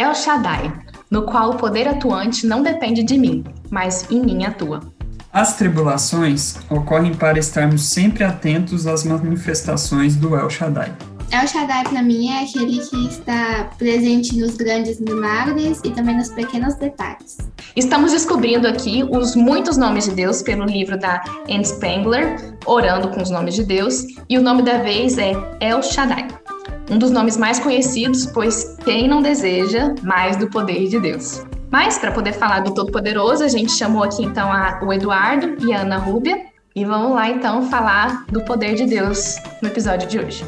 El Shaddai, no qual o poder atuante não depende de mim, mas em mim atua. As tribulações ocorrem para estarmos sempre atentos às manifestações do El Shaddai. El Shaddai, para mim, é aquele que está presente nos grandes milagres e também nos pequenos detalhes. Estamos descobrindo aqui os muitos nomes de Deus pelo livro da Anne Spangler, Orando com os Nomes de Deus, e o nome da vez é El Shaddai. Um dos nomes mais conhecidos, pois quem não deseja mais do poder de Deus? Mas, para poder falar do Todo-Poderoso, a gente chamou aqui então a, o Eduardo e a Ana Rúbia. E vamos lá então falar do poder de Deus no episódio de hoje.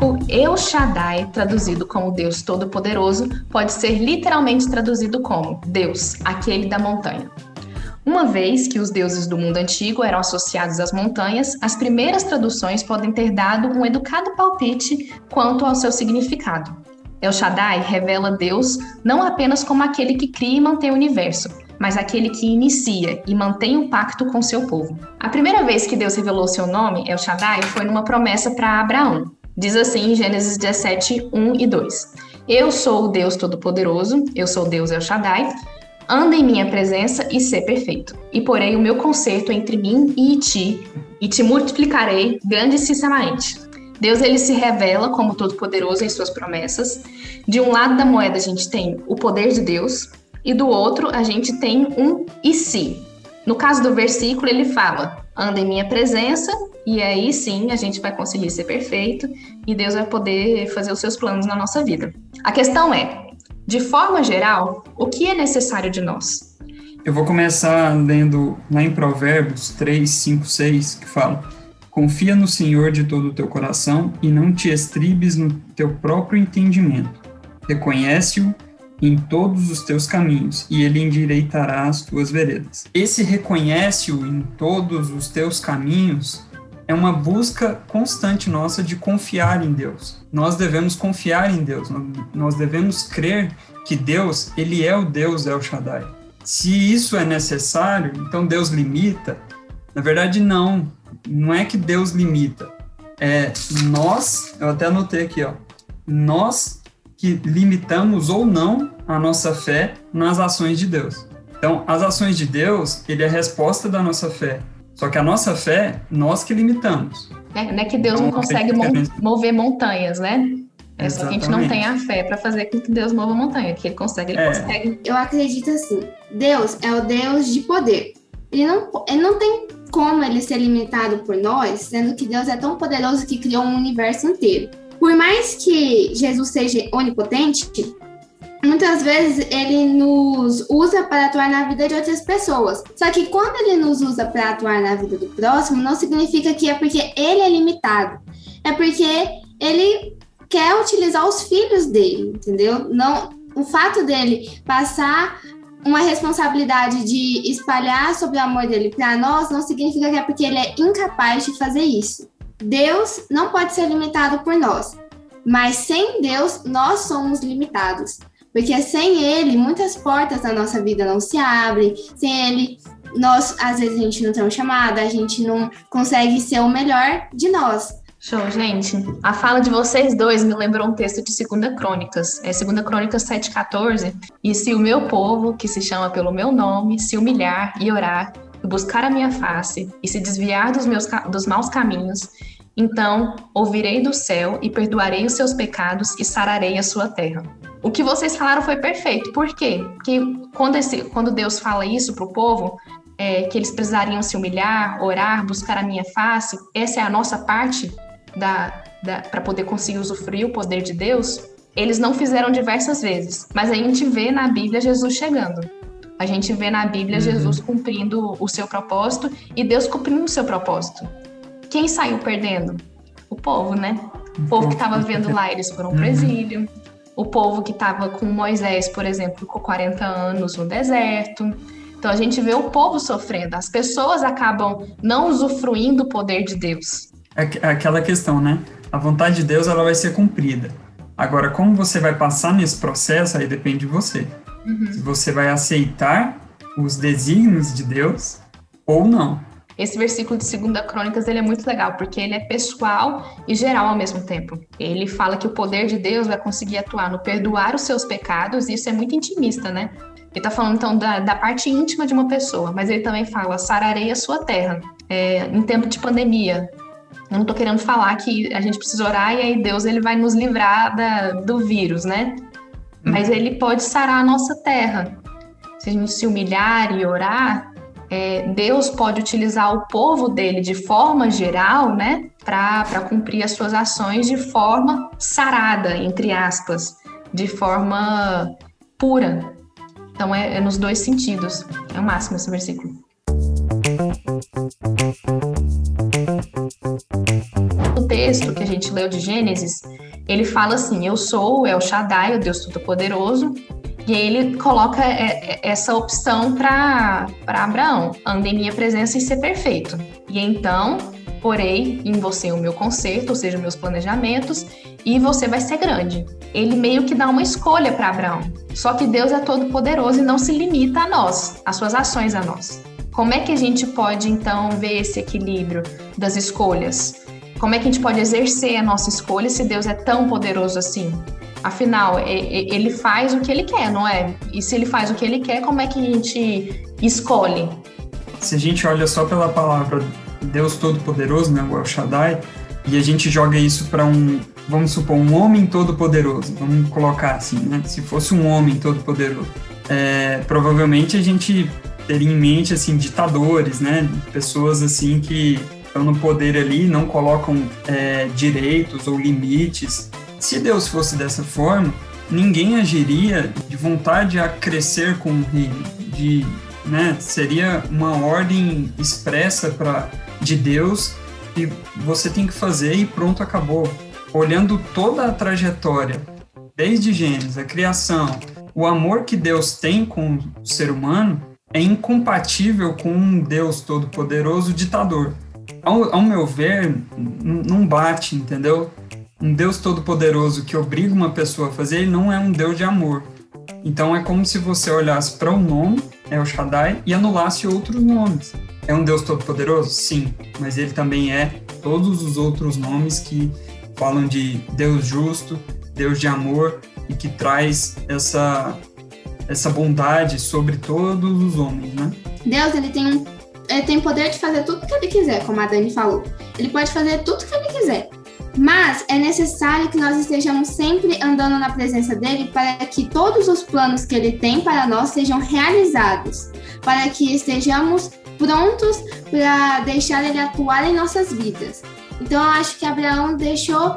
Hebraico El Shaddai, traduzido como Deus Todo-Poderoso, pode ser literalmente traduzido como Deus, aquele da montanha. Uma vez que os deuses do mundo antigo eram associados às montanhas, as primeiras traduções podem ter dado um educado palpite quanto ao seu significado. El Shaddai revela Deus não apenas como aquele que cria e mantém o universo, mas aquele que inicia e mantém o um pacto com seu povo. A primeira vez que Deus revelou seu nome, El Shaddai, foi numa promessa para Abraão. Diz assim em Gênesis 17, 1 e 2. Eu sou o Deus Todo-Poderoso, eu sou Deus El Shaddai, anda em minha presença e ser perfeito. E porei o meu conserto entre mim e ti, e te multiplicarei grandissimamente. Deus ele se revela como todo-poderoso em suas promessas. De um lado da moeda a gente tem o poder de Deus e do outro a gente tem um e se. No caso do versículo ele fala: "Anda em minha presença" e aí sim a gente vai conseguir ser perfeito e Deus vai poder fazer os seus planos na nossa vida. A questão é: de forma geral, o que é necessário de nós? Eu vou começar lendo lá em Provérbios 3, 5, 6, que fala: Confia no Senhor de todo o teu coração e não te estribes no teu próprio entendimento. Reconhece-o em todos os teus caminhos e ele endireitará as tuas veredas. Esse reconhece-o em todos os teus caminhos é uma busca constante nossa de confiar em Deus. Nós devemos confiar em Deus, nós devemos crer que Deus, ele é o Deus El Shaddai. Se isso é necessário, então Deus limita? Na verdade, não. Não é que Deus limita. É nós, eu até anotei aqui, ó, nós que limitamos ou não a nossa fé nas ações de Deus. Então, as ações de Deus, ele é a resposta da nossa fé. Só que a nossa fé, nós que limitamos. É, não é que Deus então, não consegue mover montanhas, né? É só que a gente não tem a fé para fazer com que Deus mova a montanha, que ele consegue, ele é. consegue. Eu acredito assim, Deus é o Deus de poder. Ele não, ele não tem como ele ser limitado por nós, sendo que Deus é tão poderoso que criou um universo inteiro. Por mais que Jesus seja onipotente, muitas vezes ele nos usa para atuar na vida de outras pessoas. Só que quando ele nos usa para atuar na vida do próximo, não significa que é porque ele é limitado. É porque ele quer utilizar os filhos dele, entendeu? Não, o fato dele passar uma responsabilidade de espalhar sobre o amor dele para nós não significa que é porque ele é incapaz de fazer isso. Deus não pode ser limitado por nós, mas sem Deus nós somos limitados. Porque sem ele, muitas portas da nossa vida não se abrem. Sem ele, nós, às vezes, a gente não tem uma chamada, a gente não consegue ser o melhor de nós. Show, gente. A fala de vocês dois me lembrou um texto de 2 Crônicas, é 2 Crônicas 7,14. E se o meu povo, que se chama pelo meu nome, se humilhar e orar, e buscar a minha face, e se desviar dos, meus, dos maus caminhos, então ouvirei do céu e perdoarei os seus pecados e sararei a sua terra. O que vocês falaram foi perfeito. Por quê? Porque quando, esse, quando Deus fala isso para o povo, é, que eles precisariam se humilhar, orar, buscar a minha face, essa é a nossa parte da, da para poder conseguir usufruir o poder de Deus. Eles não fizeram diversas vezes, mas a gente vê na Bíblia Jesus chegando. A gente vê na Bíblia uhum. Jesus cumprindo o seu propósito e Deus cumprindo o seu propósito. Quem saiu perdendo? O povo, né? O povo que estava vendo lá, eles foram para o uhum. exílio o povo que estava com Moisés, por exemplo, com 40 anos no deserto. Então a gente vê o povo sofrendo, as pessoas acabam não usufruindo o poder de Deus. É, é aquela questão, né? A vontade de Deus ela vai ser cumprida. Agora, como você vai passar nesse processo, aí depende de você. Uhum. Se você vai aceitar os desígnios de Deus ou não. Esse versículo de 2 Crônicas ele é muito legal, porque ele é pessoal e geral ao mesmo tempo. Ele fala que o poder de Deus vai conseguir atuar no perdoar os seus pecados, e isso é muito intimista, né? Ele está falando então da, da, parte íntima de uma pessoa, mas ele também fala: sararei a sua terra. É, em tempo de pandemia, eu não estou querendo falar que a gente precisa orar e aí Deus ele vai nos livrar da, do vírus, né? Mas uhum. ele pode sarar a nossa terra. Se a gente se humilhar e orar, é, Deus pode utilizar o povo dele de forma geral, né, para cumprir as suas ações de forma sarada, entre aspas, de forma pura. Então é, é nos dois sentidos. É o máximo esse versículo. O texto que a gente leu de Gênesis, ele fala assim: Eu sou El Shaddai, o Deus Todo-Poderoso, e aí ele coloca é, é, essa opção para Abraão: ande em minha presença e ser perfeito. E então, porei em você o meu conserto, ou seja, meus planejamentos, e você vai ser grande. Ele meio que dá uma escolha para Abraão. Só que Deus é todo poderoso e não se limita a nós, às suas ações a nós. Como é que a gente pode então ver esse equilíbrio das escolhas? Como é que a gente pode exercer a nossa escolha se Deus é tão poderoso assim? Afinal, ele faz o que ele quer, não é? E se ele faz o que ele quer, como é que a gente escolhe? Se a gente olha só pela palavra Deus Todo-Poderoso, né, o El Shaddai, e a gente joga isso para um, vamos supor, um homem todo-poderoso, vamos colocar assim, né? Se fosse um homem todo-poderoso, é, provavelmente a gente teria em mente, assim, ditadores, né? Pessoas, assim, que estão no poder ali, não colocam é, direitos ou limites se Deus fosse dessa forma, ninguém agiria de vontade a crescer com o reino, de, né, seria uma ordem expressa para de Deus e você tem que fazer e pronto, acabou. Olhando toda a trajetória, desde Gênesis, a criação, o amor que Deus tem com o ser humano é incompatível com um Deus todo-poderoso ditador. Ao, ao meu ver, não bate, entendeu? Um Deus todo-poderoso que obriga uma pessoa a fazer, ele não é um Deus de amor. Então é como se você olhasse para um nome, é o Shaddai, e anulasse outros nomes. É um Deus todo-poderoso? Sim, mas ele também é todos os outros nomes que falam de Deus justo, Deus de amor e que traz essa essa bondade sobre todos os homens, né? Deus, ele tem ele tem poder de fazer tudo que ele quiser, como a Dani falou. Ele pode fazer tudo que ele quiser. Mas é necessário que nós estejamos sempre andando na presença dele para que todos os planos que ele tem para nós sejam realizados, para que estejamos prontos para deixar ele atuar em nossas vidas. Então eu acho que Abraão deixou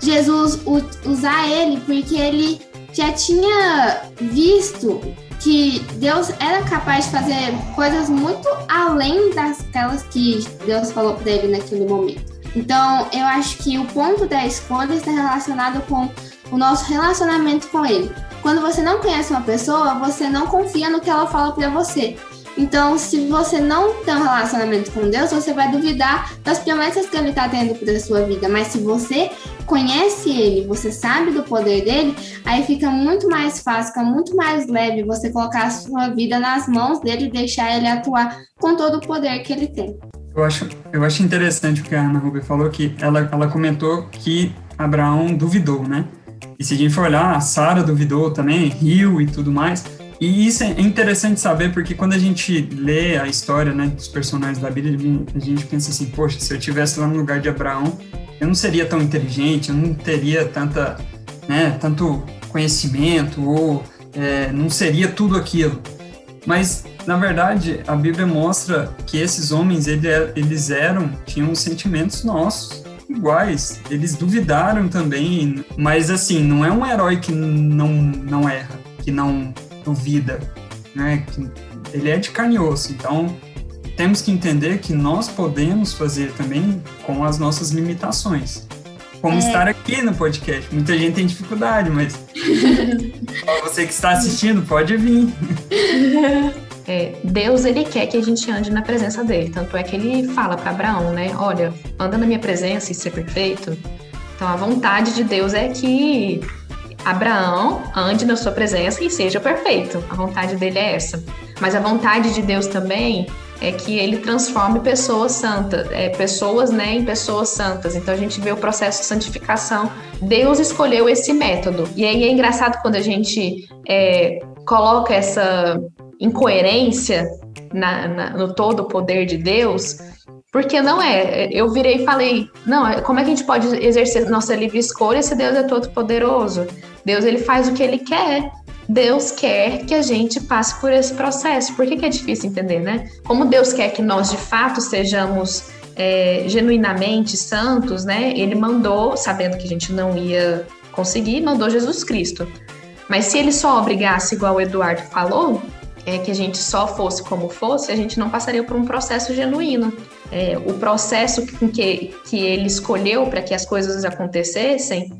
Jesus usar ele porque ele já tinha visto que Deus era capaz de fazer coisas muito além daquelas que Deus falou para ele naquele momento. Então, eu acho que o ponto da escolha está relacionado com o nosso relacionamento com ele. Quando você não conhece uma pessoa, você não confia no que ela fala para você. Então, se você não tem um relacionamento com Deus, você vai duvidar das promessas que Ele está tendo para a sua vida. Mas se você conhece Ele, você sabe do poder dele, aí fica muito mais fácil, fica muito mais leve você colocar a sua vida nas mãos dele e deixar Ele atuar com todo o poder que Ele tem. Eu acho, eu acho interessante o que a Ana Ruber falou, que ela, ela comentou que Abraão duvidou, né? E se a gente for olhar, a Sara duvidou também, riu e tudo mais. E isso é interessante saber porque quando a gente lê a história né, dos personagens da Bíblia, a gente pensa assim, poxa, se eu estivesse lá no lugar de Abraão, eu não seria tão inteligente, eu não teria tanta, né, tanto conhecimento ou é, não seria tudo aquilo. Mas na verdade, a Bíblia mostra que esses homens, é, eles eram, tinham sentimentos nossos, iguais. Eles duvidaram também, mas assim, não é um herói que não, não erra, que não duvida, né? Ele é de carne e osso, então temos que entender que nós podemos fazer também com as nossas limitações. Como é. estar aqui no podcast. Muita gente tem dificuldade, mas você que está assistindo, pode vir. É, Deus ele quer que a gente ande na presença dele. Tanto é que ele fala para Abraão, né? Olha, anda na minha presença e ser perfeito. Então a vontade de Deus é que Abraão ande na sua presença e seja perfeito. A vontade dele é essa. Mas a vontade de Deus também é que ele transforme pessoas santas, é, pessoas né, em pessoas santas. Então a gente vê o processo de santificação. Deus escolheu esse método. E aí é engraçado quando a gente é, coloca essa incoerência na, na, no todo o poder de Deus, porque não é. Eu virei e falei, não, é, como é que a gente pode exercer nossa livre escolha se Deus é todo poderoso? Deus ele faz o que ele quer. Deus quer que a gente passe por esse processo. Por que, que é difícil entender, né? Como Deus quer que nós de fato sejamos é, genuinamente santos, né? Ele mandou, sabendo que a gente não ia conseguir, mandou Jesus Cristo. Mas se ele só obrigasse, igual o Eduardo falou, é, que a gente só fosse como fosse, a gente não passaria por um processo genuíno. É, o processo que, que ele escolheu para que as coisas acontecessem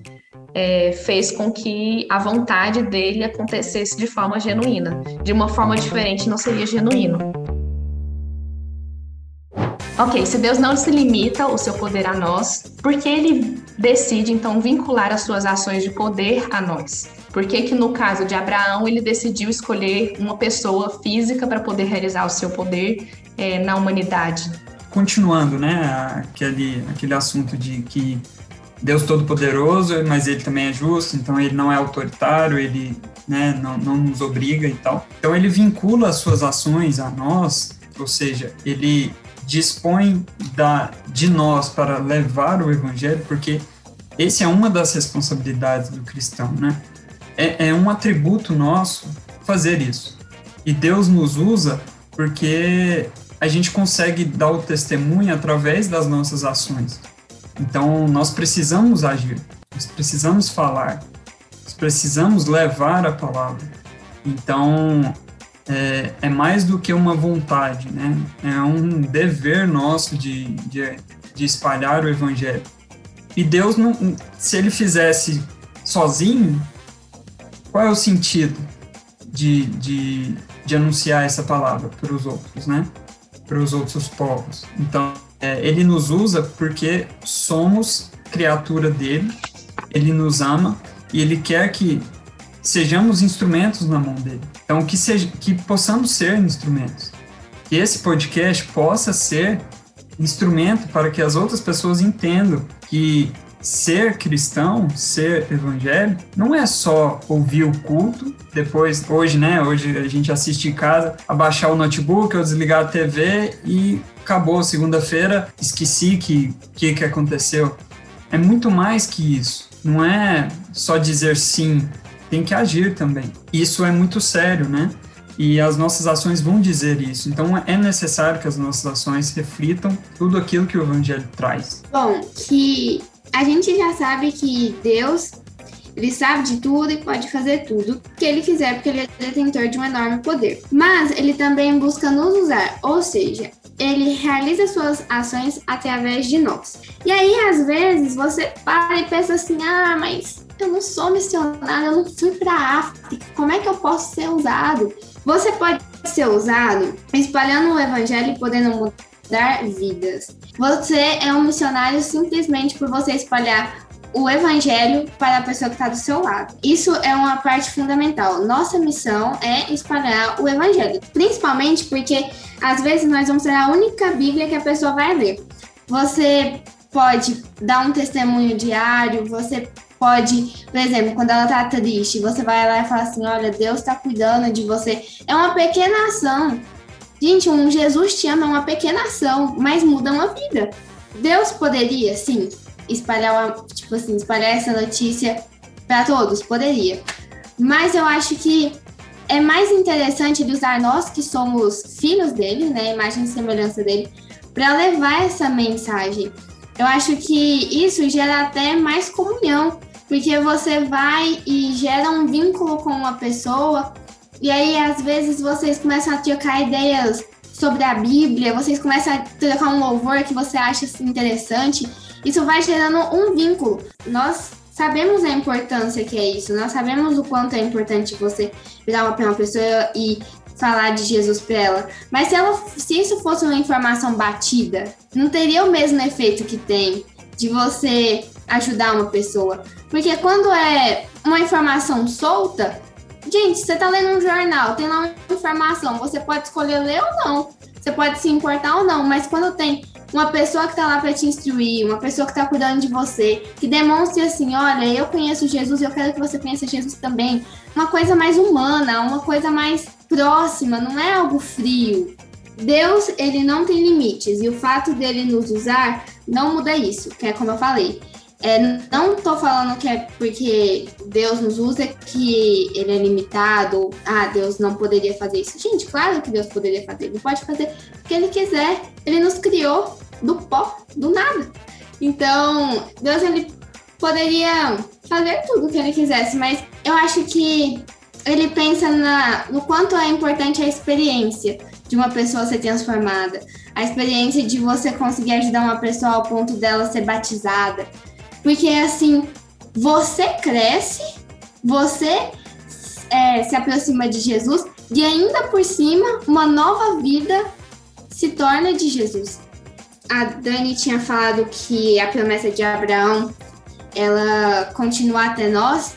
é, fez com que a vontade dele acontecesse de forma genuína. De uma forma diferente, não seria genuíno. Ok, se Deus não se limita o seu poder a nós, por que ele decide então vincular as suas ações de poder a nós? Por que, que no caso de Abraão ele decidiu escolher uma pessoa física para poder realizar o seu poder é, na humanidade? Continuando, né, aquele, aquele assunto de que Deus Todo-Poderoso, mas ele também é justo, então ele não é autoritário, ele né, não, não nos obriga e tal. Então ele vincula as suas ações a nós, ou seja, ele dispõe da, de nós para levar o evangelho, porque esse é uma das responsabilidades do cristão, né? É, é um atributo nosso fazer isso. E Deus nos usa porque a gente consegue dar o testemunho através das nossas ações. Então, nós precisamos agir, nós precisamos falar, nós precisamos levar a palavra. Então, é, é mais do que uma vontade, né? É um dever nosso de, de, de espalhar o evangelho. E Deus, não, se ele fizesse sozinho, qual é o sentido de, de, de anunciar essa palavra para os outros, né? Para os outros povos. Então, é, ele nos usa porque somos criatura dele, ele nos ama e ele quer que sejamos instrumentos na mão dele. Então, que, seja, que possamos ser instrumentos. Que esse podcast possa ser instrumento para que as outras pessoas entendam que ser cristão, ser evangélico, não é só ouvir o culto, depois, hoje, né, hoje a gente assiste em casa, abaixar o notebook ou desligar a TV e acabou segunda-feira, esqueci que que que aconteceu. É muito mais que isso. Não é só dizer sim, tem que agir também. Isso é muito sério, né? E as nossas ações vão dizer isso. Então é necessário que as nossas ações reflitam tudo aquilo que o evangelho traz. Bom, que a gente já sabe que Deus ele sabe de tudo e pode fazer tudo que ele quiser, porque ele é detentor de um enorme poder. Mas ele também busca nos usar, ou seja, ele realiza suas ações através de nós. E aí, às vezes, você para e pensa assim: ah, mas eu não sou missionário, eu não fui para a África, como é que eu posso ser usado? Você pode ser usado espalhando o evangelho e podendo mudar vidas. Você é um missionário simplesmente por você espalhar o evangelho para a pessoa que está do seu lado. Isso é uma parte fundamental. Nossa missão é espalhar o evangelho, principalmente porque às vezes nós vamos ser a única Bíblia que a pessoa vai ler. Você pode dar um testemunho diário, você pode, por exemplo, quando ela tá triste, você vai lá e fala assim: olha, Deus está cuidando de você. É uma pequena ação. Gente, um Jesus te ama é uma pequena ação, mas muda uma vida. Deus poderia, sim, espalhar uma, tipo assim, espalhar essa notícia para todos, poderia. Mas eu acho que é mais interessante ele usar nós que somos filhos dele, né, imagem e semelhança dele, para levar essa mensagem. Eu acho que isso gera até mais comunhão, porque você vai e gera um vínculo com uma pessoa, e aí às vezes vocês começam a trocar ideias sobre a Bíblia, vocês começam a trocar um louvor que você acha assim, interessante, isso vai gerando um vínculo. Nós sabemos a importância que é isso, nós sabemos o quanto é importante você virar para uma pessoa e falar de Jesus para ela. Mas se, ela, se isso fosse uma informação batida, não teria o mesmo efeito que tem de você ajudar uma pessoa. Porque quando é uma informação solta, Gente, você tá lendo um jornal, tem lá uma informação, você pode escolher ler ou não. Você pode se importar ou não, mas quando tem uma pessoa que tá lá para te instruir, uma pessoa que tá cuidando de você, que demonstre assim, olha, eu conheço Jesus e eu quero que você conheça Jesus também. Uma coisa mais humana, uma coisa mais próxima, não é algo frio. Deus, ele não tem limites e o fato dele nos usar não muda isso, que é como eu falei. É, não tô falando que é porque Deus nos usa que ele é limitado, ah, Deus não poderia fazer isso. Gente, claro que Deus poderia fazer, ele pode fazer o que ele quiser. Ele nos criou do pó, do nada. Então, Deus ele poderia fazer tudo o que ele quisesse, mas eu acho que ele pensa na, no quanto é importante a experiência de uma pessoa ser transformada, a experiência de você conseguir ajudar uma pessoa ao ponto dela ser batizada. Porque assim, você cresce, você é, se aproxima de Jesus e ainda por cima, uma nova vida se torna de Jesus. A Dani tinha falado que a promessa de Abraão ela continua até nós.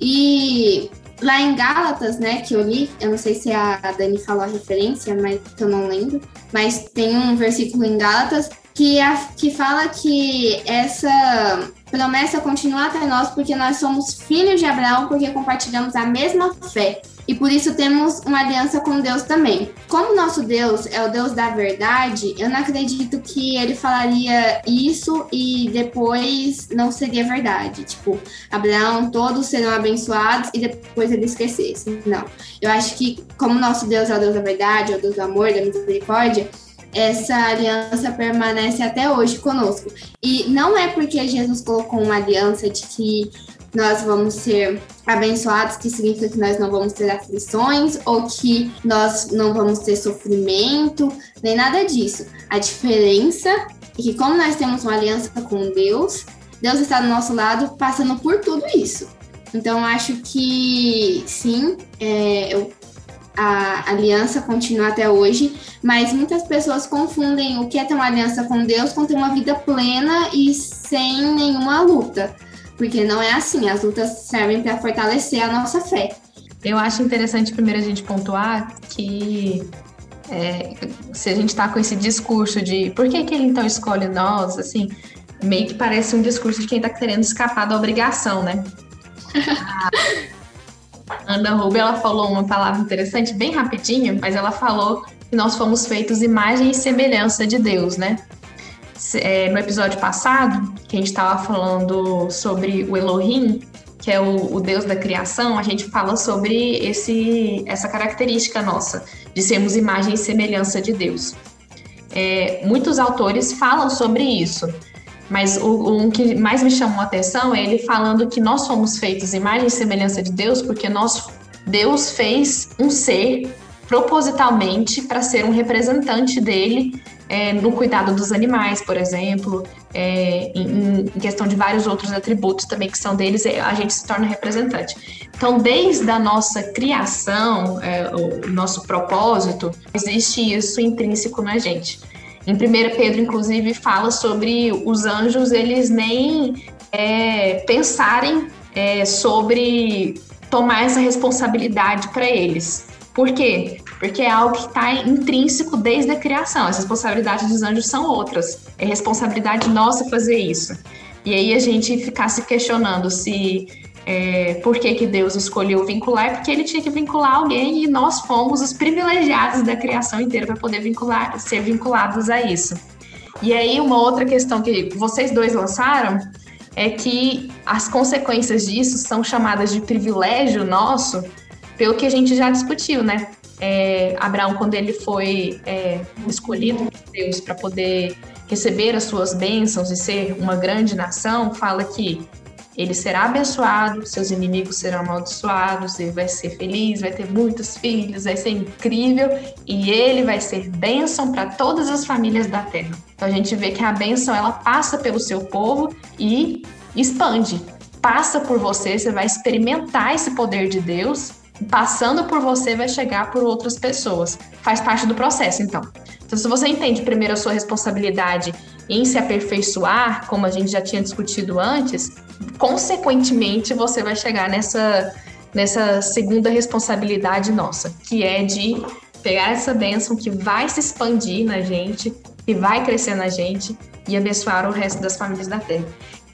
E Lá em Gálatas, né, que eu li, eu não sei se a Dani falou a referência, mas eu não lembro, mas tem um versículo em Gálatas que, a, que fala que essa promessa continua até nós porque nós somos filhos de Abraão, porque compartilhamos a mesma fé e por isso temos uma aliança com Deus também. Como nosso Deus é o Deus da verdade, eu não acredito que ele falaria isso e depois não seria verdade. Tipo, Abraão, todos serão abençoados e depois ele esquecesse. Não. Eu acho que, como nosso Deus é o Deus da verdade, é o Deus do amor, da misericórdia, essa aliança permanece até hoje conosco. E não é porque Jesus colocou uma aliança de que nós vamos ser abençoados, que significa que nós não vamos ter aflições ou que nós não vamos ter sofrimento, nem nada disso. A diferença é que, como nós temos uma aliança com Deus, Deus está do nosso lado passando por tudo isso. Então, acho que sim, é, eu, a aliança continua até hoje, mas muitas pessoas confundem o que é ter uma aliança com Deus com ter uma vida plena e sem nenhuma luta porque não é assim. As lutas servem para fortalecer a nossa fé. Eu acho interessante primeiro a gente pontuar que é, se a gente está com esse discurso de por que, que ele então escolhe nós, assim, meio que parece um discurso de quem está querendo escapar da obrigação, né? A Ana Rubio, ela falou uma palavra interessante, bem rapidinho, mas ela falou que nós fomos feitos imagem e semelhança de Deus, né? É, no episódio passado, que a gente estava falando sobre o Elohim, que é o, o, Deus da criação, a gente fala sobre esse, essa característica nossa, de sermos imagem e semelhança de Deus. É, muitos autores falam sobre isso, mas o, um que mais me chamou a atenção é ele falando que nós somos feitos imagem e semelhança de Deus porque nós, Deus fez um ser propositalmente para ser um representante dele é, no cuidado dos animais, por exemplo, é, em, em, questão de vários outros atributos também que são deles, é, a gente se torna representante. Então, desde a nossa criação, é, o nosso propósito, existe isso intrínseco na gente. Em 1 Pedro, inclusive, fala sobre os anjos, eles nem é, pensarem é, sobre tomar essa responsabilidade para eles. Por quê? Porque é algo que está intrínseco desde a criação. As responsabilidades dos anjos são outras. É responsabilidade nossa fazer isso. E aí a gente ficar se questionando se é, por que, que Deus escolheu vincular, porque ele tinha que vincular alguém e nós fomos os privilegiados da criação inteira para poder vincular, ser vinculados a isso. E aí, uma outra questão que vocês dois lançaram é que as consequências disso são chamadas de privilégio nosso, pelo que a gente já discutiu, né? É, Abraão, quando ele foi é, escolhido por Deus para poder receber as suas bênçãos e ser uma grande nação, fala que ele será abençoado, seus inimigos serão amaldiçoados, ele vai ser feliz, vai ter muitos filhos, vai ser incrível e ele vai ser bênção para todas as famílias da terra. Então a gente vê que a bênção ela passa pelo seu povo e expande. Passa por você, você vai experimentar esse poder de Deus passando por você vai chegar por outras pessoas. Faz parte do processo, então. Então, se você entende primeiro a sua responsabilidade em se aperfeiçoar, como a gente já tinha discutido antes, consequentemente você vai chegar nessa nessa segunda responsabilidade nossa, que é de pegar essa bênção que vai se expandir na gente, que vai crescer na gente e abençoar o resto das famílias da Terra.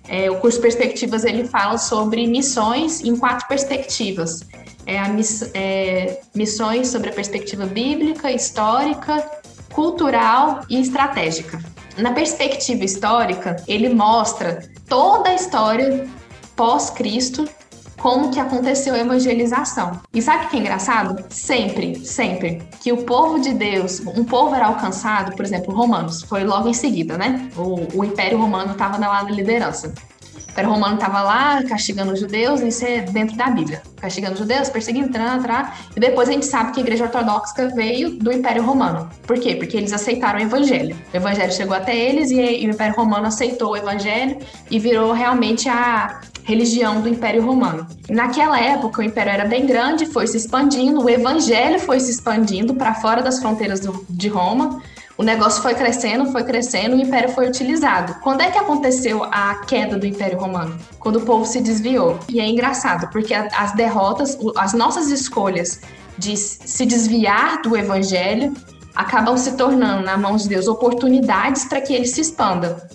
É, o curso Perspectivas ele fala sobre missões em quatro perspectivas. É, a miss, é, missões sobre a perspectiva bíblica, histórica, cultural e estratégica. Na perspectiva histórica, ele mostra toda a história pós-Cristo como que aconteceu a evangelização. E sabe o que é engraçado? Sempre, sempre que o povo de Deus, um povo era alcançado, por exemplo, Romanos, foi logo em seguida, né? O, o Império Romano estava na liderança. Império Romano estava lá castigando os judeus, isso é dentro da Bíblia. Castigando os judeus, perseguindo, trá, trá, e depois a gente sabe que a Igreja Ortodoxa veio do Império Romano. Por quê? Porque eles aceitaram o Evangelho. O Evangelho chegou até eles e, e o Império Romano aceitou o Evangelho e virou realmente a, religião do Império Romano. Naquela época, o Império era bem grande, foi se expandindo, o Evangelho foi se expandindo para fora das fronteiras do, de Roma. O negócio foi crescendo, foi crescendo, o Império foi utilizado. Quando é que aconteceu a queda do Império Romano? Quando o povo se desviou. E é engraçado, porque as derrotas, as nossas escolhas de se desviar do Evangelho acabam se tornando, na mão de Deus, oportunidades para que ele se expanda.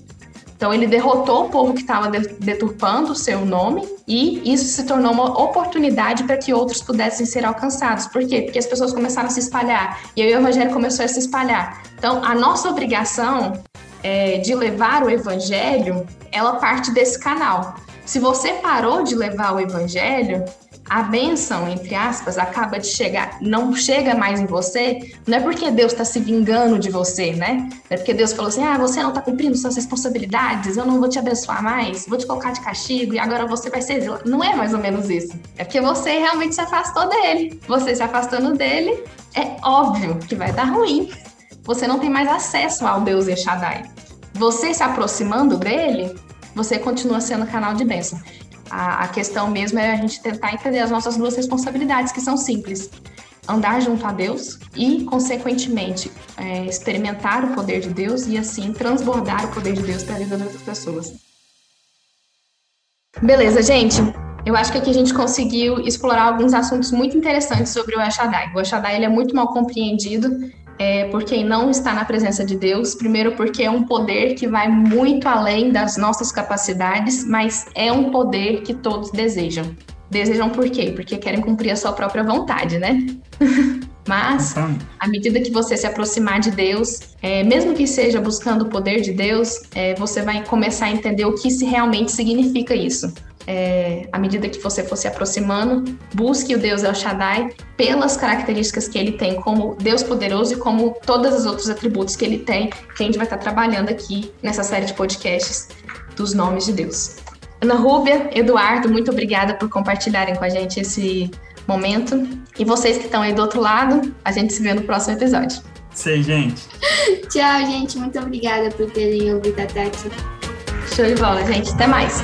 Então, ele derrotou o povo que estava deturpando o seu nome e isso se tornou uma oportunidade para que outros pudessem ser alcançados. Por quê? Porque as pessoas começaram a se espalhar e aí o evangelho começou a se espalhar. Então, a nossa obrigação é, de levar o evangelho, ela parte desse canal. Se você parou de levar o evangelho, a benção, entre aspas, acaba de chegar, não chega mais em você, não é porque Deus está se vingando de você, né? Não é porque Deus falou assim: ah, você não está cumprindo suas responsabilidades, eu não vou te abençoar mais, vou te colocar de castigo e agora você vai ser. Não é mais ou menos isso. É porque você realmente se afastou dele. Você se afastando dele, é óbvio que vai dar ruim. Você não tem mais acesso ao Deus Eshadai. Você se aproximando dele, você continua sendo canal de bênção. A, a questão mesmo é a gente tentar entender as nossas duas responsabilidades, que são simples andar junto a Deus e, consequentemente, é, experimentar o poder de Deus e, assim, transbordar o poder de Deus para a vida das outras pessoas. Beleza, gente. Eu acho que aqui a gente conseguiu explorar alguns assuntos muito interessantes sobre o Ashadai. O Ashadai ele é muito mal compreendido é, por quem não está na presença de Deus. Primeiro, porque é um poder que vai muito além das nossas capacidades, mas é um poder que todos desejam. Desejam por quê? Porque querem cumprir a sua própria vontade, né? Mas, à medida que você se aproximar de Deus, é, mesmo que seja buscando o poder de Deus, é, você vai começar a entender o que se realmente significa isso é, à medida que você for se aproximando, busque o Deus El Shaddai pelas características que ele tem como Deus poderoso e como todos os outros atributos que ele tem, que a gente vai estar trabalhando aqui nessa série de podcasts dos nomes de Deus. Ana Rúbia, Eduardo, muito obrigada por compartilharem com a gente esse momento. E vocês que estão aí do outro lado, a gente se vê no próximo episódio. Sei, gente. Tchau, gente. Muito obrigada por terem ouvido até aqui. Show de bola, gente. Até mais.